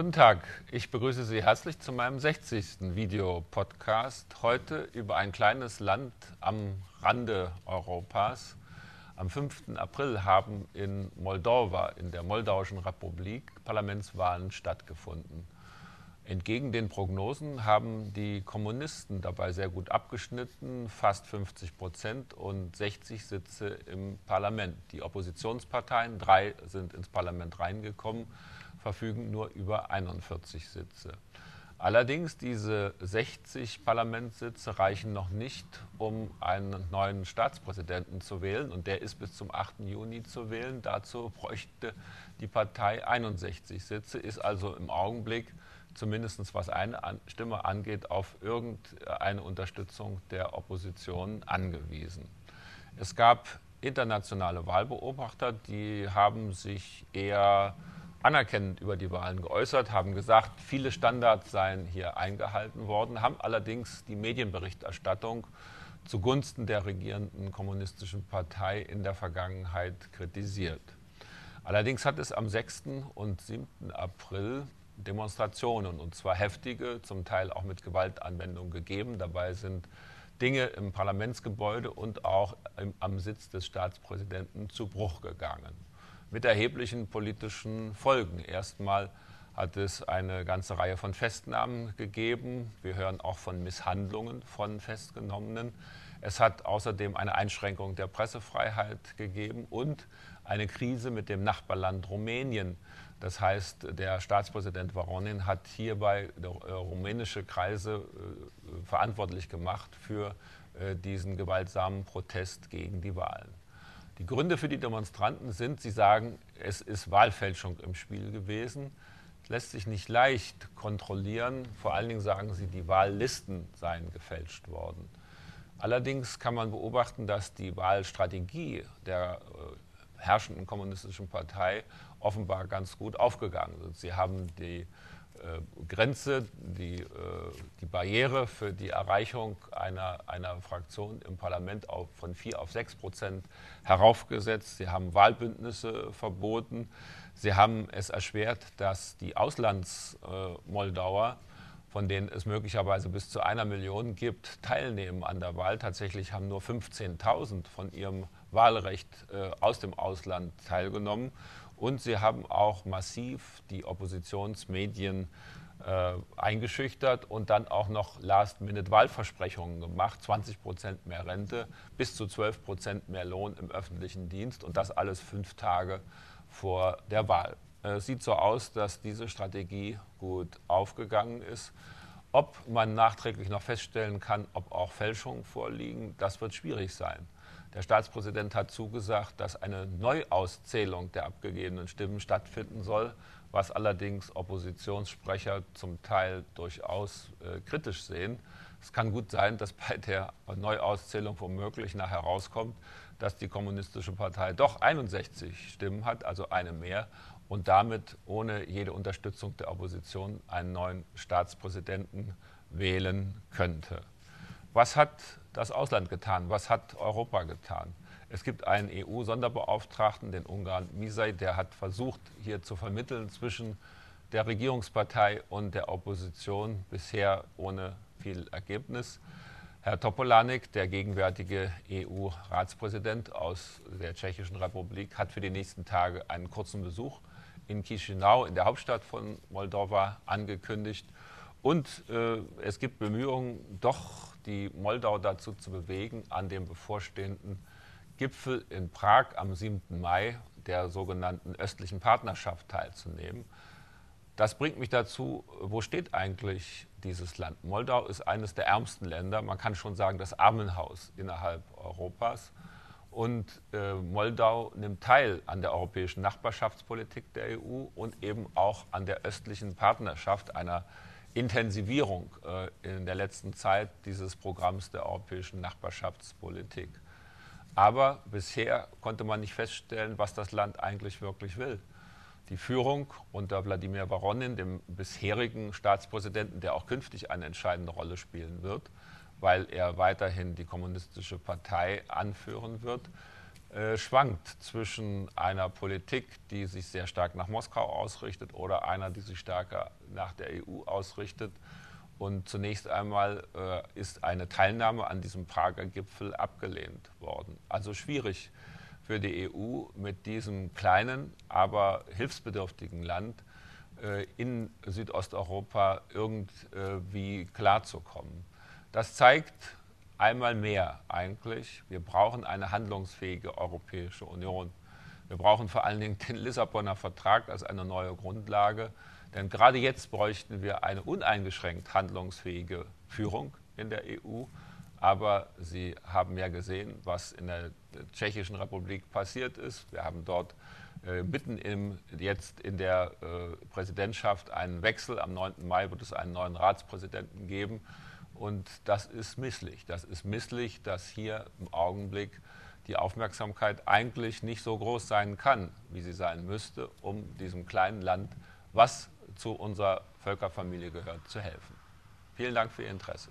Guten Tag, ich begrüße Sie herzlich zu meinem 60. Videopodcast. Heute über ein kleines Land am Rande Europas. Am 5. April haben in Moldova, in der Moldauischen Republik, Parlamentswahlen stattgefunden. Entgegen den Prognosen haben die Kommunisten dabei sehr gut abgeschnitten, fast 50 Prozent und 60 Sitze im Parlament. Die Oppositionsparteien, drei sind ins Parlament reingekommen, verfügen nur über 41 Sitze. Allerdings diese 60 Parlamentssitze reichen noch nicht, um einen neuen Staatspräsidenten zu wählen. Und der ist bis zum 8. Juni zu wählen. Dazu bräuchte die Partei 61 Sitze, ist also im Augenblick zumindest was eine Stimme angeht, auf irgendeine Unterstützung der Opposition angewiesen. Es gab internationale Wahlbeobachter, die haben sich eher anerkennend über die Wahlen geäußert, haben gesagt, viele Standards seien hier eingehalten worden, haben allerdings die Medienberichterstattung zugunsten der regierenden kommunistischen Partei in der Vergangenheit kritisiert. Allerdings hat es am 6. und 7. April Demonstrationen, und zwar heftige, zum Teil auch mit Gewaltanwendung gegeben. Dabei sind Dinge im Parlamentsgebäude und auch im, am Sitz des Staatspräsidenten zu Bruch gegangen. Mit erheblichen politischen Folgen. Erstmal hat es eine ganze Reihe von Festnahmen gegeben. Wir hören auch von Misshandlungen von Festgenommenen. Es hat außerdem eine Einschränkung der Pressefreiheit gegeben und eine Krise mit dem Nachbarland Rumänien das heißt, der Staatspräsident Voronin hat hierbei äh, rumänische Kreise äh, verantwortlich gemacht für äh, diesen gewaltsamen Protest gegen die Wahlen. Die Gründe für die Demonstranten sind, sie sagen, es ist Wahlfälschung im Spiel gewesen. Lässt sich nicht leicht kontrollieren. Vor allen Dingen sagen sie, die Wahllisten seien gefälscht worden. Allerdings kann man beobachten, dass die Wahlstrategie der herrschenden kommunistischen Partei offenbar ganz gut aufgegangen sind. Sie haben die äh, Grenze, die, äh, die Barriere für die Erreichung einer, einer Fraktion im Parlament auf, von 4 auf 6 Prozent heraufgesetzt. Sie haben Wahlbündnisse verboten. Sie haben es erschwert, dass die Auslandsmoldauer, von denen es möglicherweise bis zu einer Million gibt, teilnehmen an der Wahl. Tatsächlich haben nur 15.000 von ihrem Wahlrecht äh, aus dem Ausland teilgenommen. Und sie haben auch massiv die Oppositionsmedien äh, eingeschüchtert und dann auch noch Last-Minute-Wahlversprechungen gemacht. 20 Prozent mehr Rente, bis zu 12 Prozent mehr Lohn im öffentlichen Dienst und das alles fünf Tage vor der Wahl. Es äh, sieht so aus, dass diese Strategie gut aufgegangen ist. Ob man nachträglich noch feststellen kann, ob auch Fälschungen vorliegen, das wird schwierig sein. Der Staatspräsident hat zugesagt, dass eine Neuauszählung der abgegebenen Stimmen stattfinden soll, was allerdings Oppositionssprecher zum Teil durchaus äh, kritisch sehen. Es kann gut sein, dass bei der Neuauszählung womöglich nachher herauskommt, dass die Kommunistische Partei doch 61 Stimmen hat, also eine mehr, und damit ohne jede Unterstützung der Opposition einen neuen Staatspräsidenten wählen könnte. Was hat das Ausland getan? Was hat Europa getan? Es gibt einen EU-Sonderbeauftragten, den Ungarn Misai, der hat versucht, hier zu vermitteln zwischen der Regierungspartei und der Opposition, bisher ohne viel Ergebnis. Herr Topolanek, der gegenwärtige EU-Ratspräsident aus der Tschechischen Republik, hat für die nächsten Tage einen kurzen Besuch in Chisinau, in der Hauptstadt von Moldova, angekündigt. Und äh, es gibt Bemühungen, doch die Moldau dazu zu bewegen, an dem bevorstehenden Gipfel in Prag am 7. Mai der sogenannten östlichen Partnerschaft teilzunehmen. Das bringt mich dazu, wo steht eigentlich dieses Land? Moldau ist eines der ärmsten Länder, man kann schon sagen das Armenhaus innerhalb Europas. Und äh, Moldau nimmt teil an der europäischen Nachbarschaftspolitik der EU und eben auch an der östlichen Partnerschaft einer Intensivierung äh, in der letzten Zeit dieses Programms der europäischen Nachbarschaftspolitik. Aber bisher konnte man nicht feststellen, was das Land eigentlich wirklich will. Die Führung unter Wladimir Voronin, dem bisherigen Staatspräsidenten, der auch künftig eine entscheidende Rolle spielen wird, weil er weiterhin die kommunistische Partei anführen wird, äh, schwankt zwischen einer Politik, die sich sehr stark nach Moskau ausrichtet oder einer, die sich stärker nach der EU ausrichtet. Und zunächst einmal äh, ist eine Teilnahme an diesem Prager Gipfel abgelehnt worden. Also schwierig für die EU mit diesem kleinen, aber hilfsbedürftigen Land äh, in Südosteuropa irgendwie klarzukommen. Das zeigt, einmal mehr eigentlich, wir brauchen eine handlungsfähige Europäische Union. Wir brauchen vor allen Dingen den Lissabonner Vertrag als eine neue Grundlage, denn gerade jetzt bräuchten wir eine uneingeschränkt handlungsfähige Führung in der EU. Aber Sie haben ja gesehen, was in der Tschechischen Republik passiert ist. Wir haben dort äh, mitten im, jetzt in der äh, Präsidentschaft einen Wechsel. Am 9. Mai wird es einen neuen Ratspräsidenten geben. Und das ist misslich. Das ist misslich, dass hier im Augenblick die Aufmerksamkeit eigentlich nicht so groß sein kann, wie sie sein müsste, um diesem kleinen Land, was zu unserer Völkerfamilie gehört, zu helfen. Vielen Dank für Ihr Interesse.